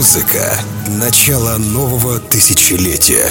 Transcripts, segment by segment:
Музыка — начало нового тысячелетия.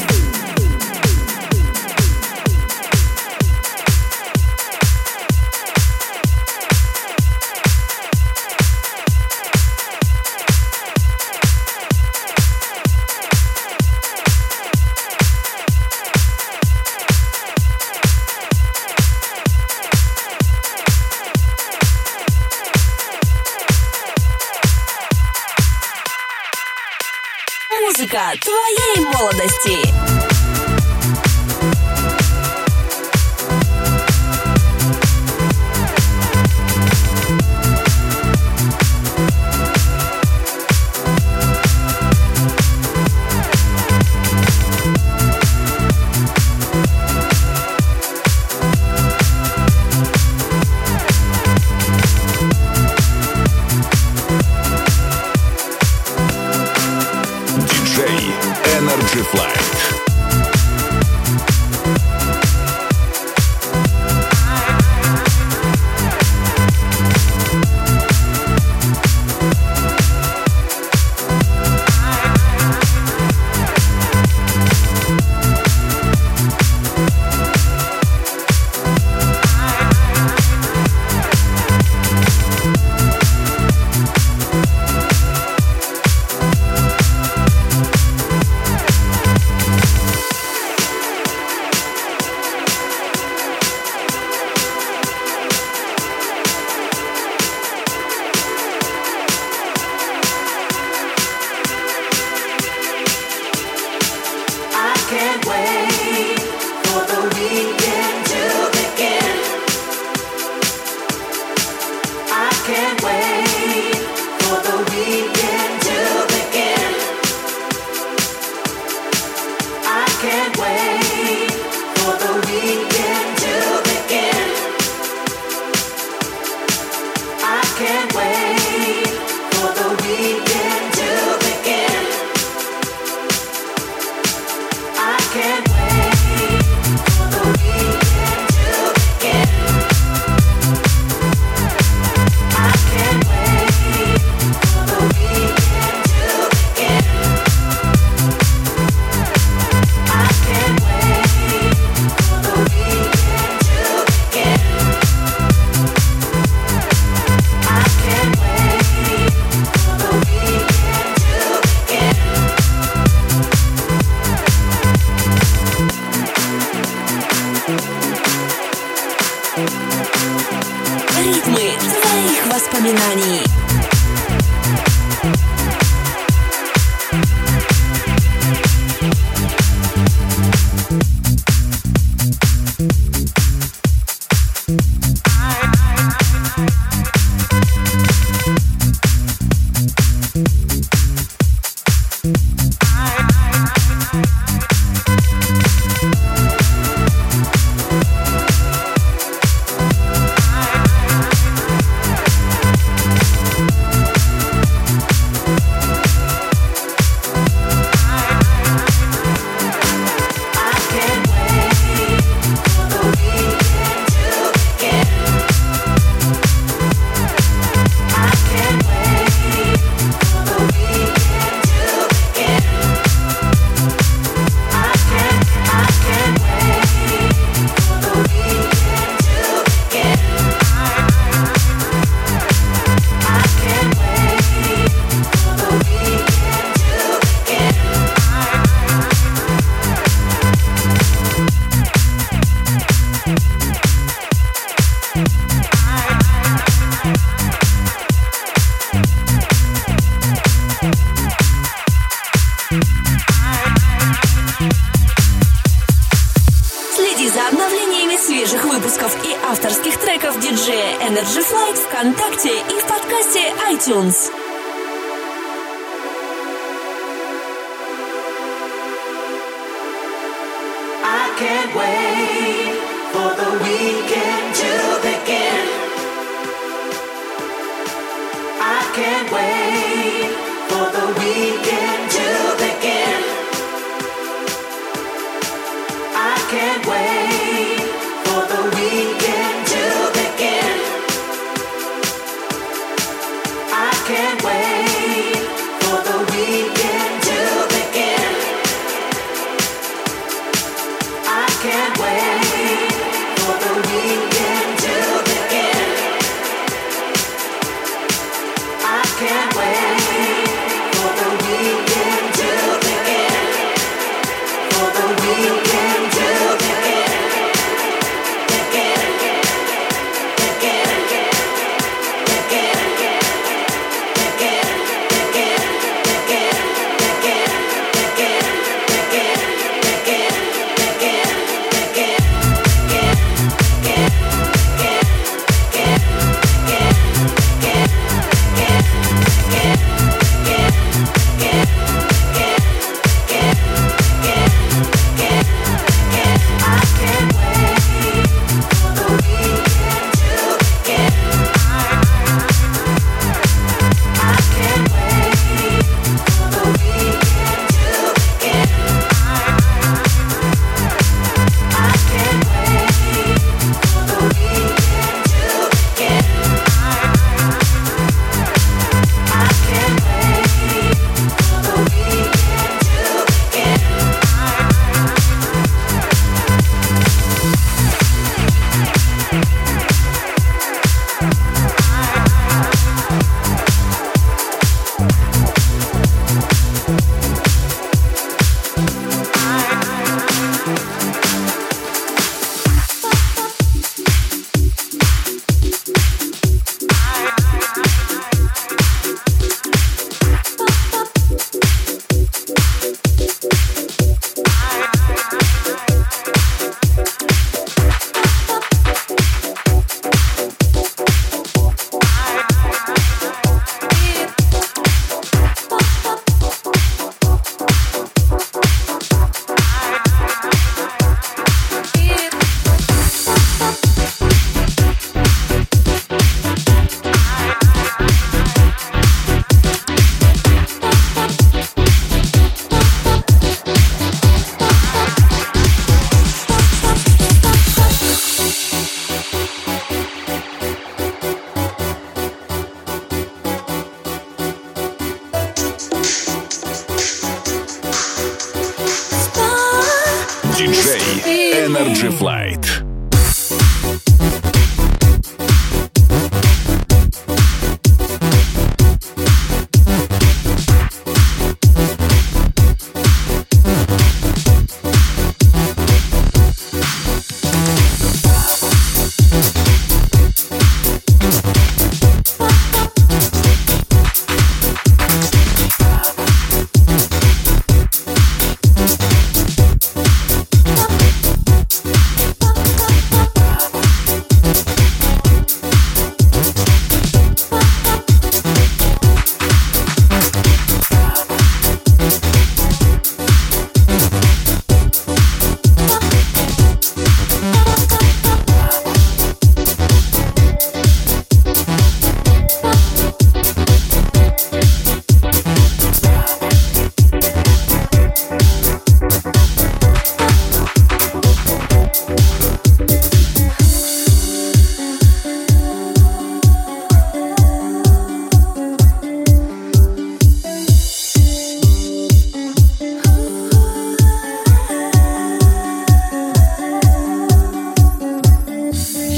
молодости.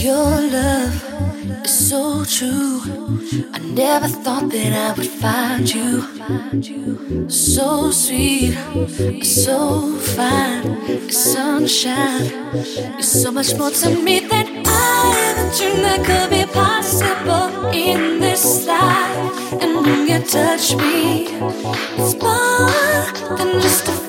Your love is so true. I never thought that I would find you. So sweet, so fine, sunshine. You're so much more to me than I ever dreamed that could be possible in this life. And when you touch me, it's more than just a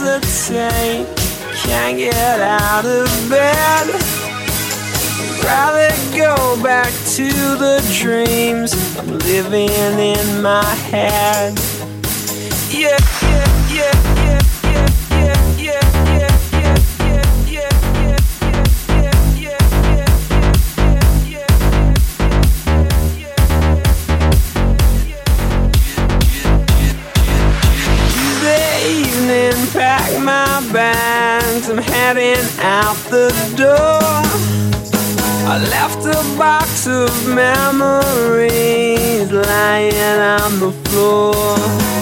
the hesitate, can't get out of bed. I'd rather go back to the dreams I'm living in my head. Yeah. heading out the door. I left a box of memories lying on the floor.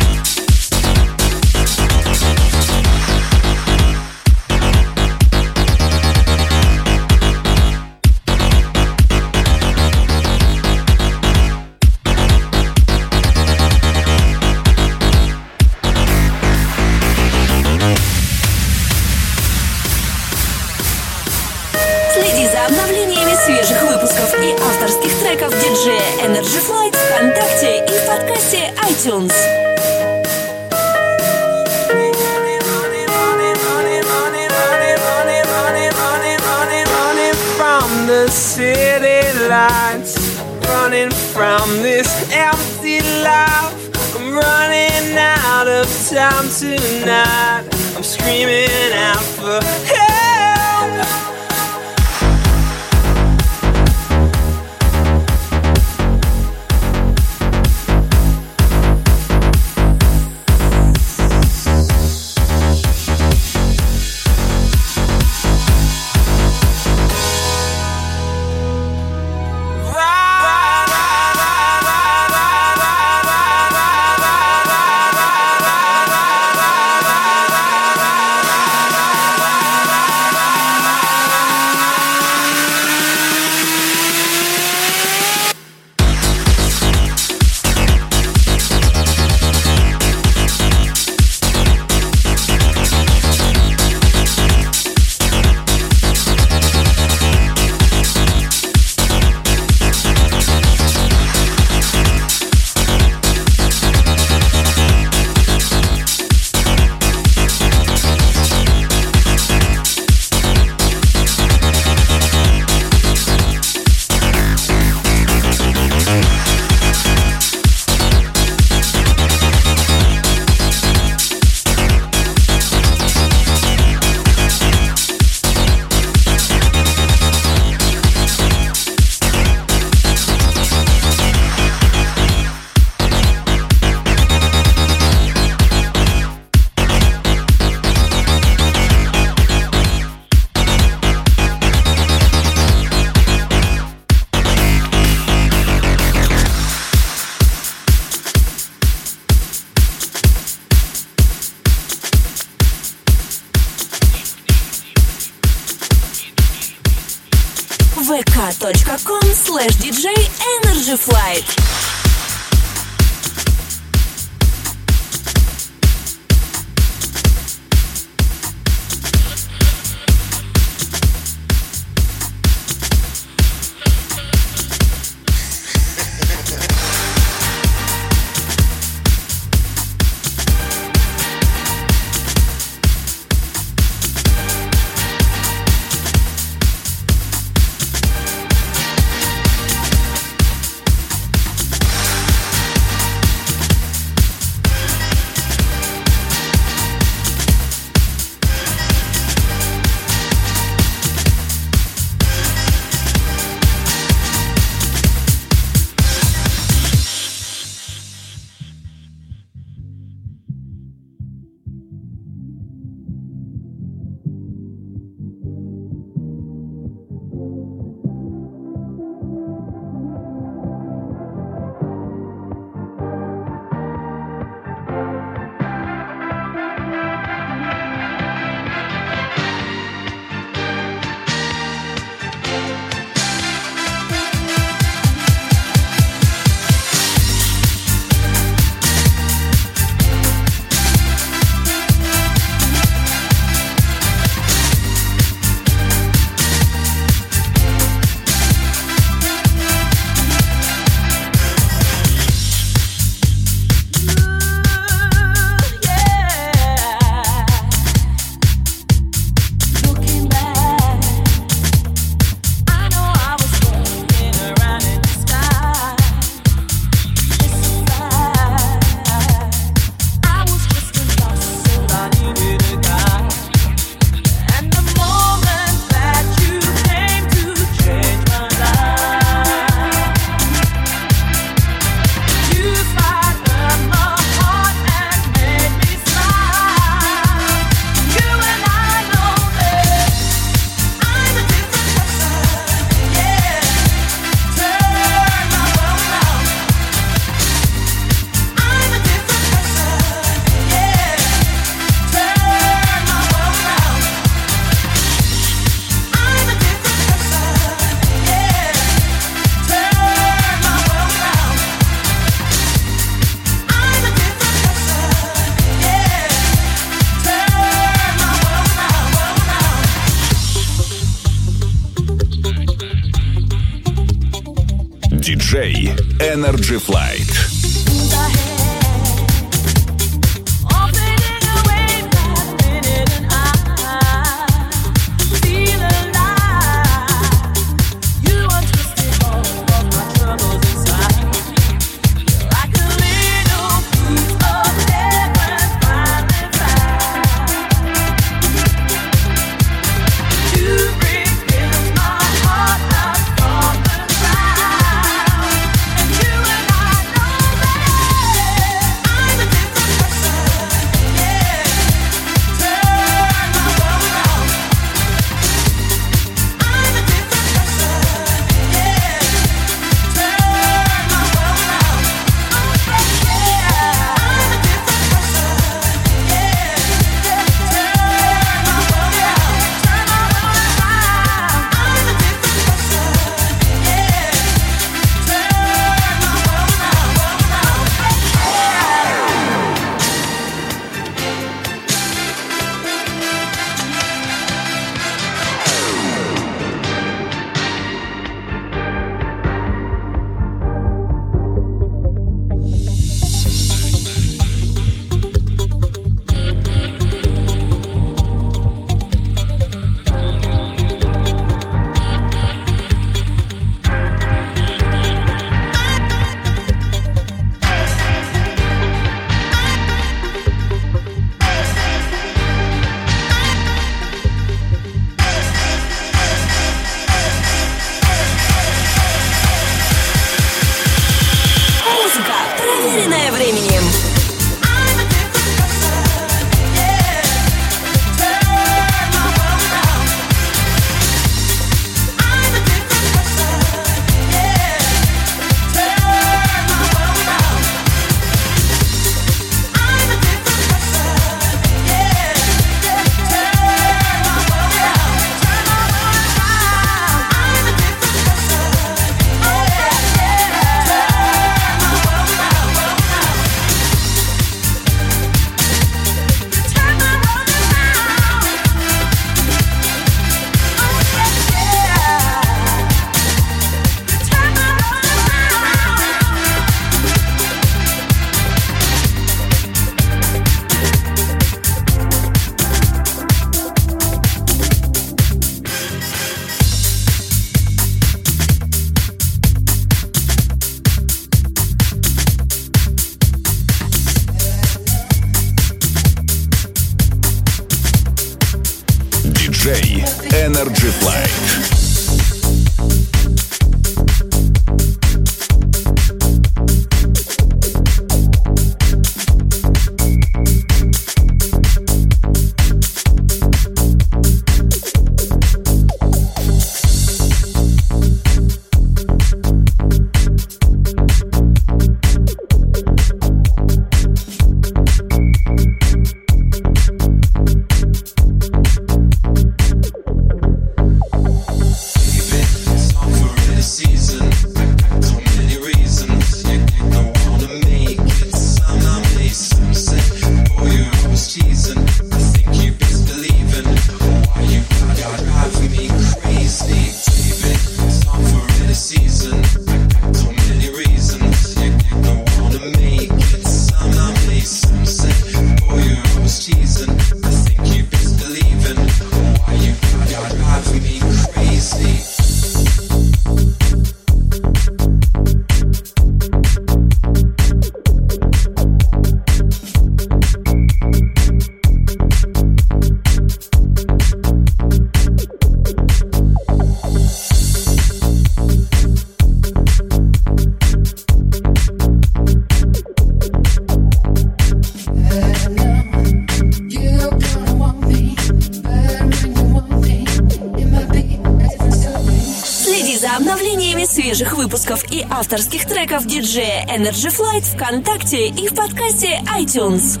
Треков диджея Energy Flight ВКонтакте и в подкасте iTunes.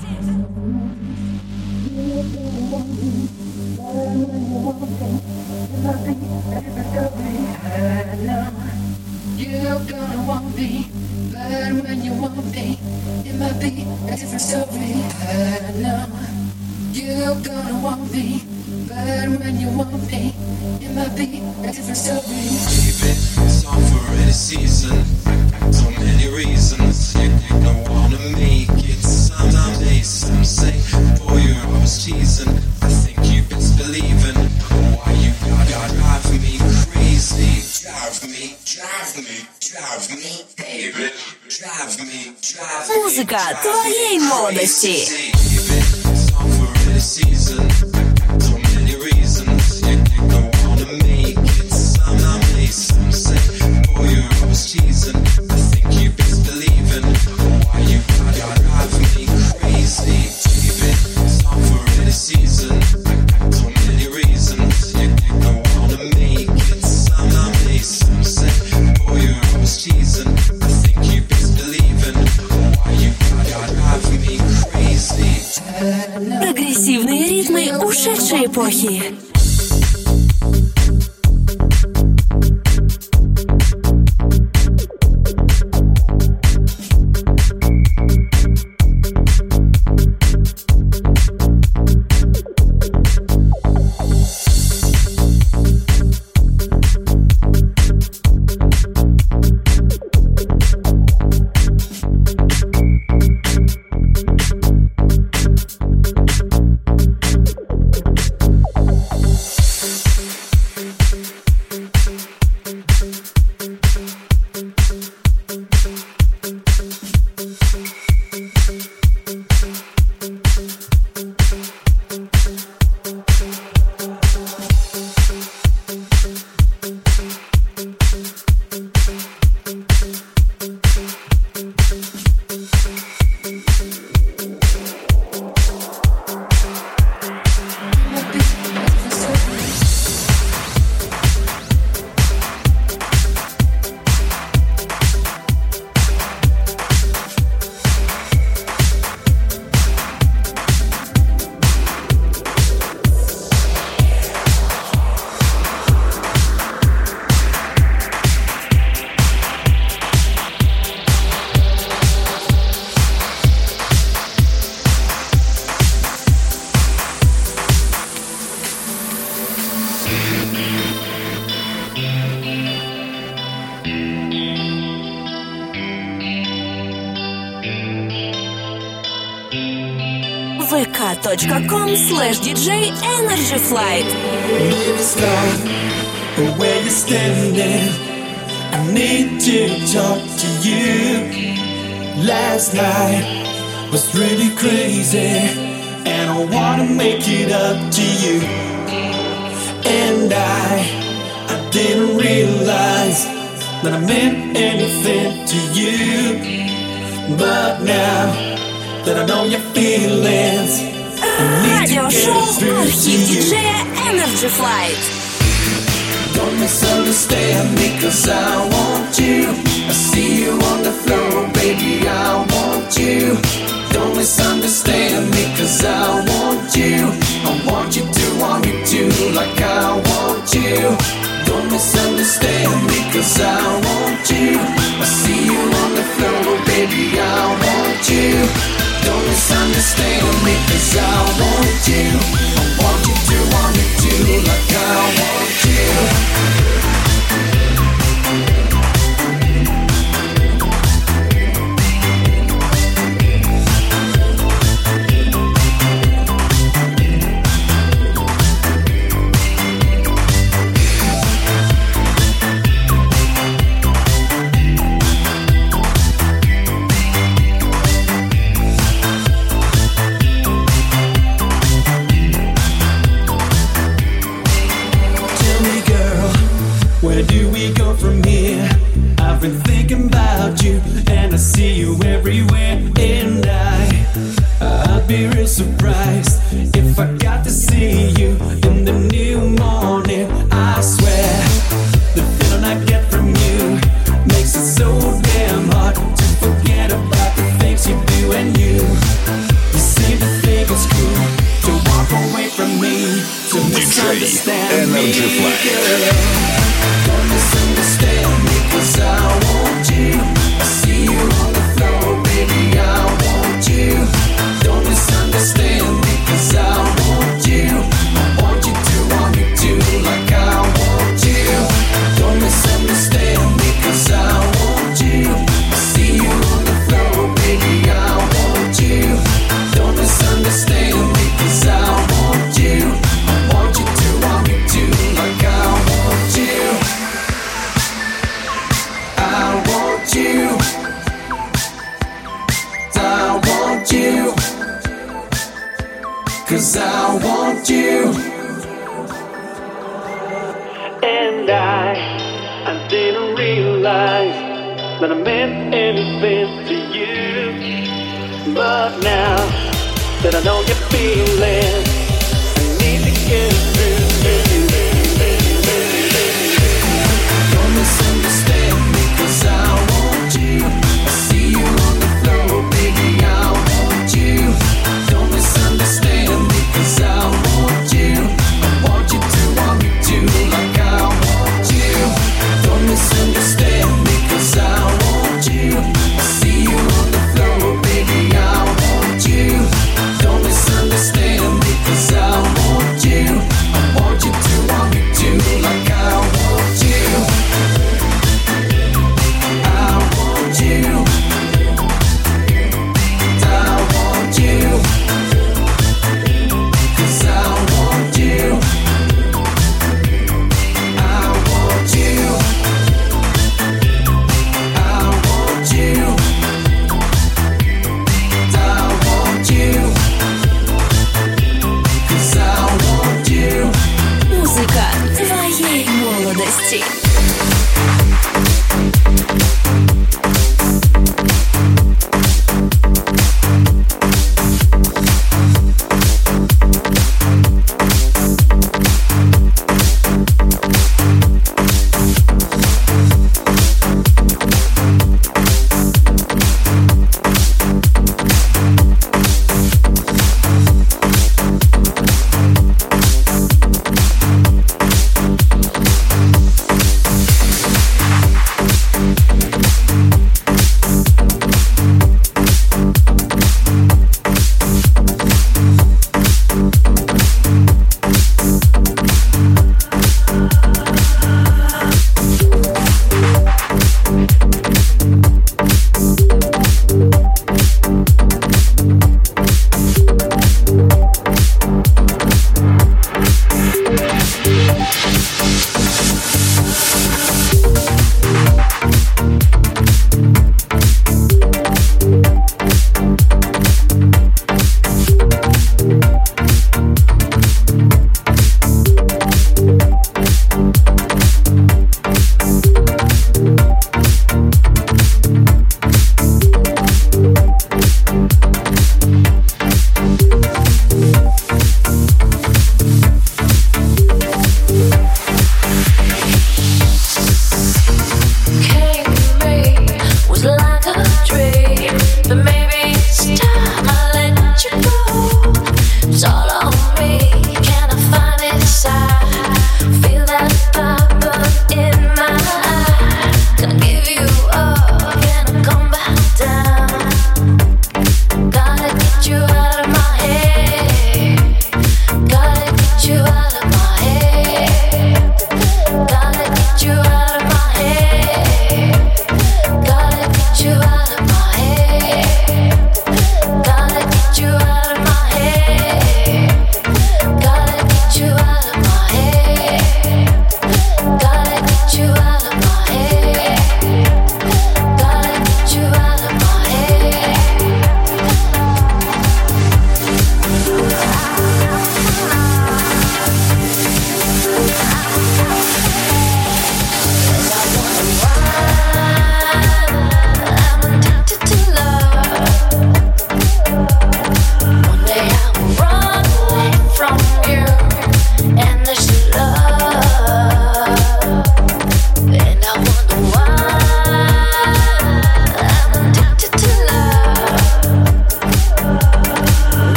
ушедшей эпохи. vk.com slash DJ Energy Flight. Where you're standing. I need to talk to you. Last night was really crazy, and I wanna make it up to you. And I, I didn't realize that I meant anything to you. But now that I know your feelings, I need to Радиошоу get through to «Архив you. диджея Energy Flight». Don't misunderstand me cause I want you I see you on the floor, baby, I want you Don't misunderstand me cause I want you I want you to, want you to, like I want you Don't misunderstand me cause I want you I see you on the floor, baby, I want you Don't misunderstand me I want you. I want you to, want you to, like I want you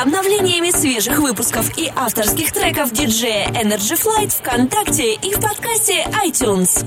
обновлениями свежих выпусков и авторских треков диджея Energy Flight ВКонтакте и в подкасте iTunes.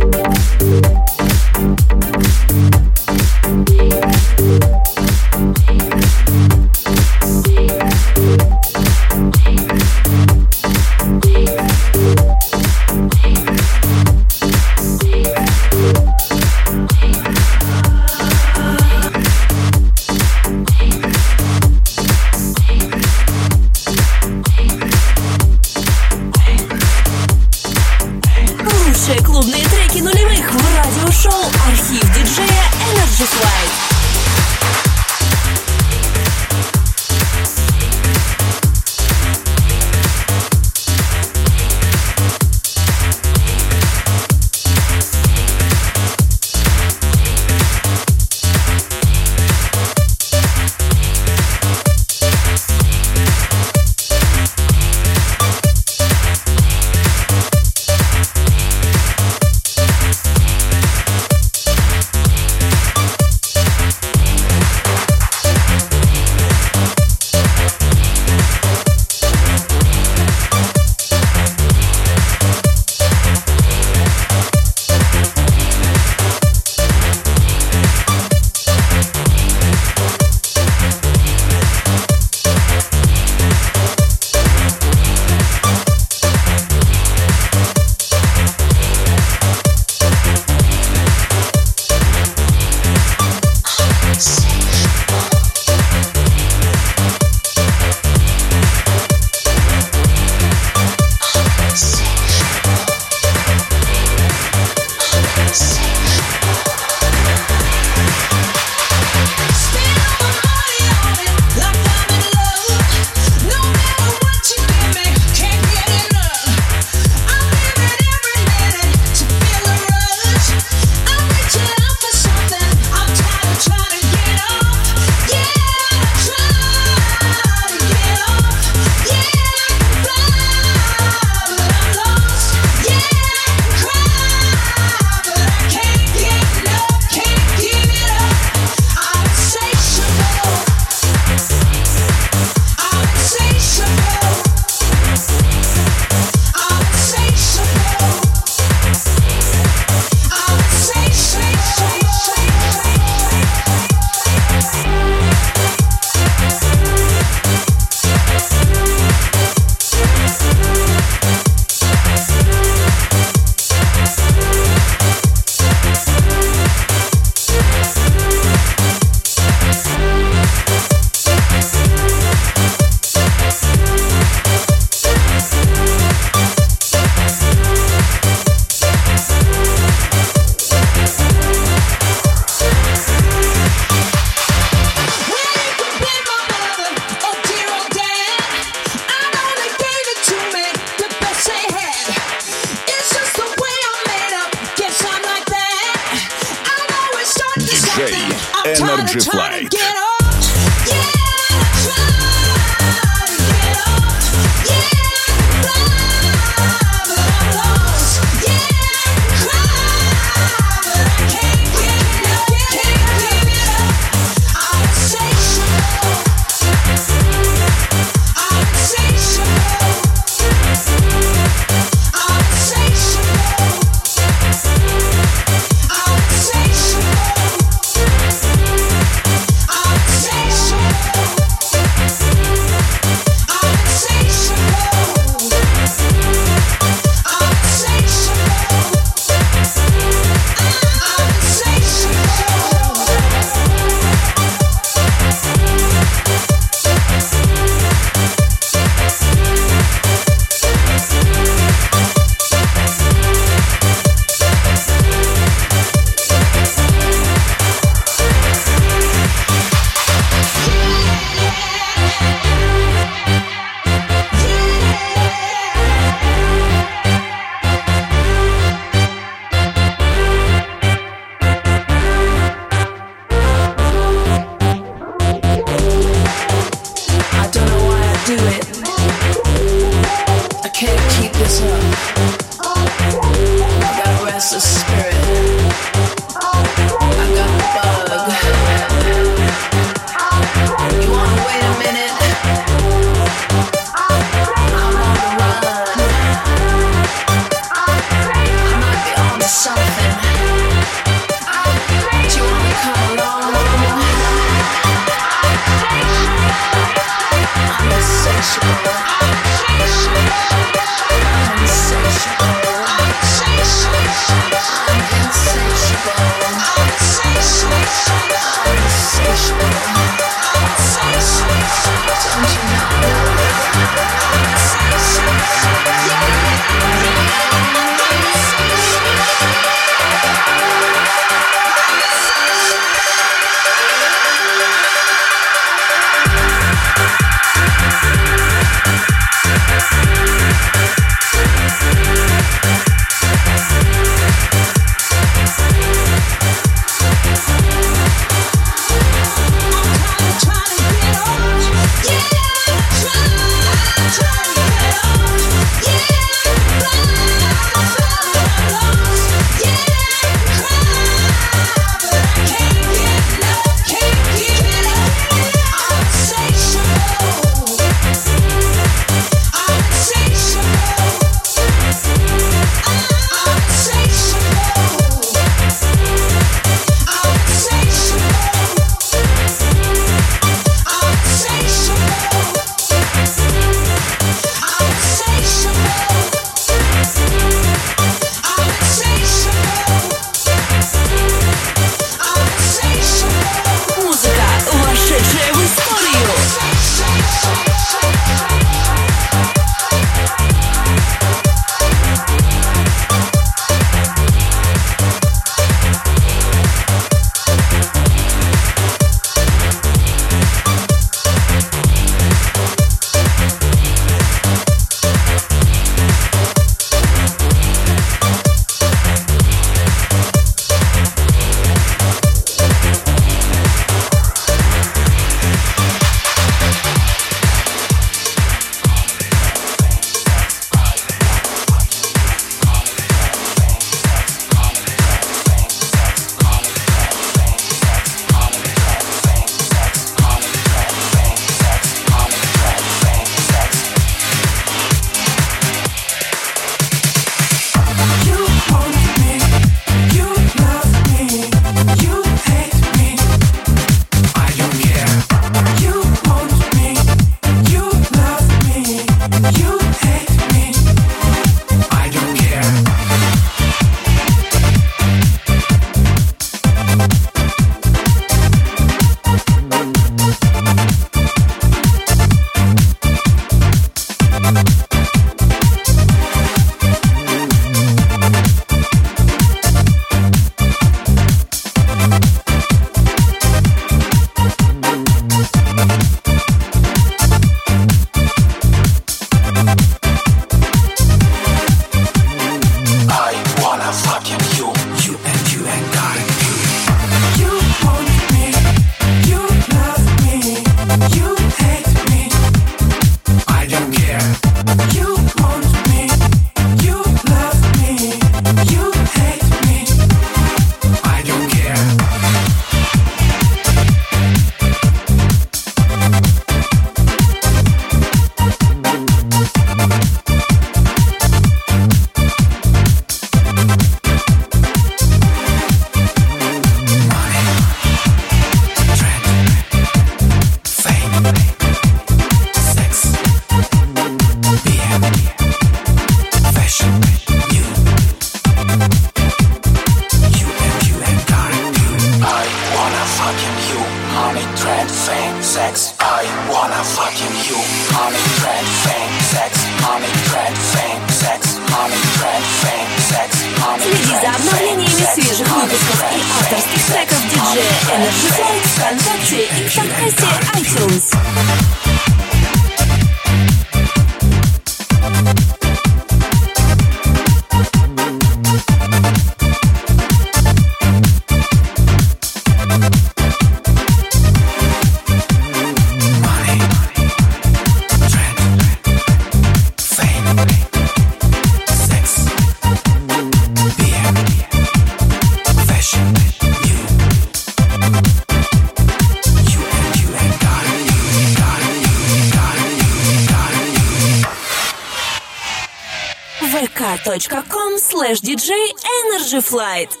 Flight.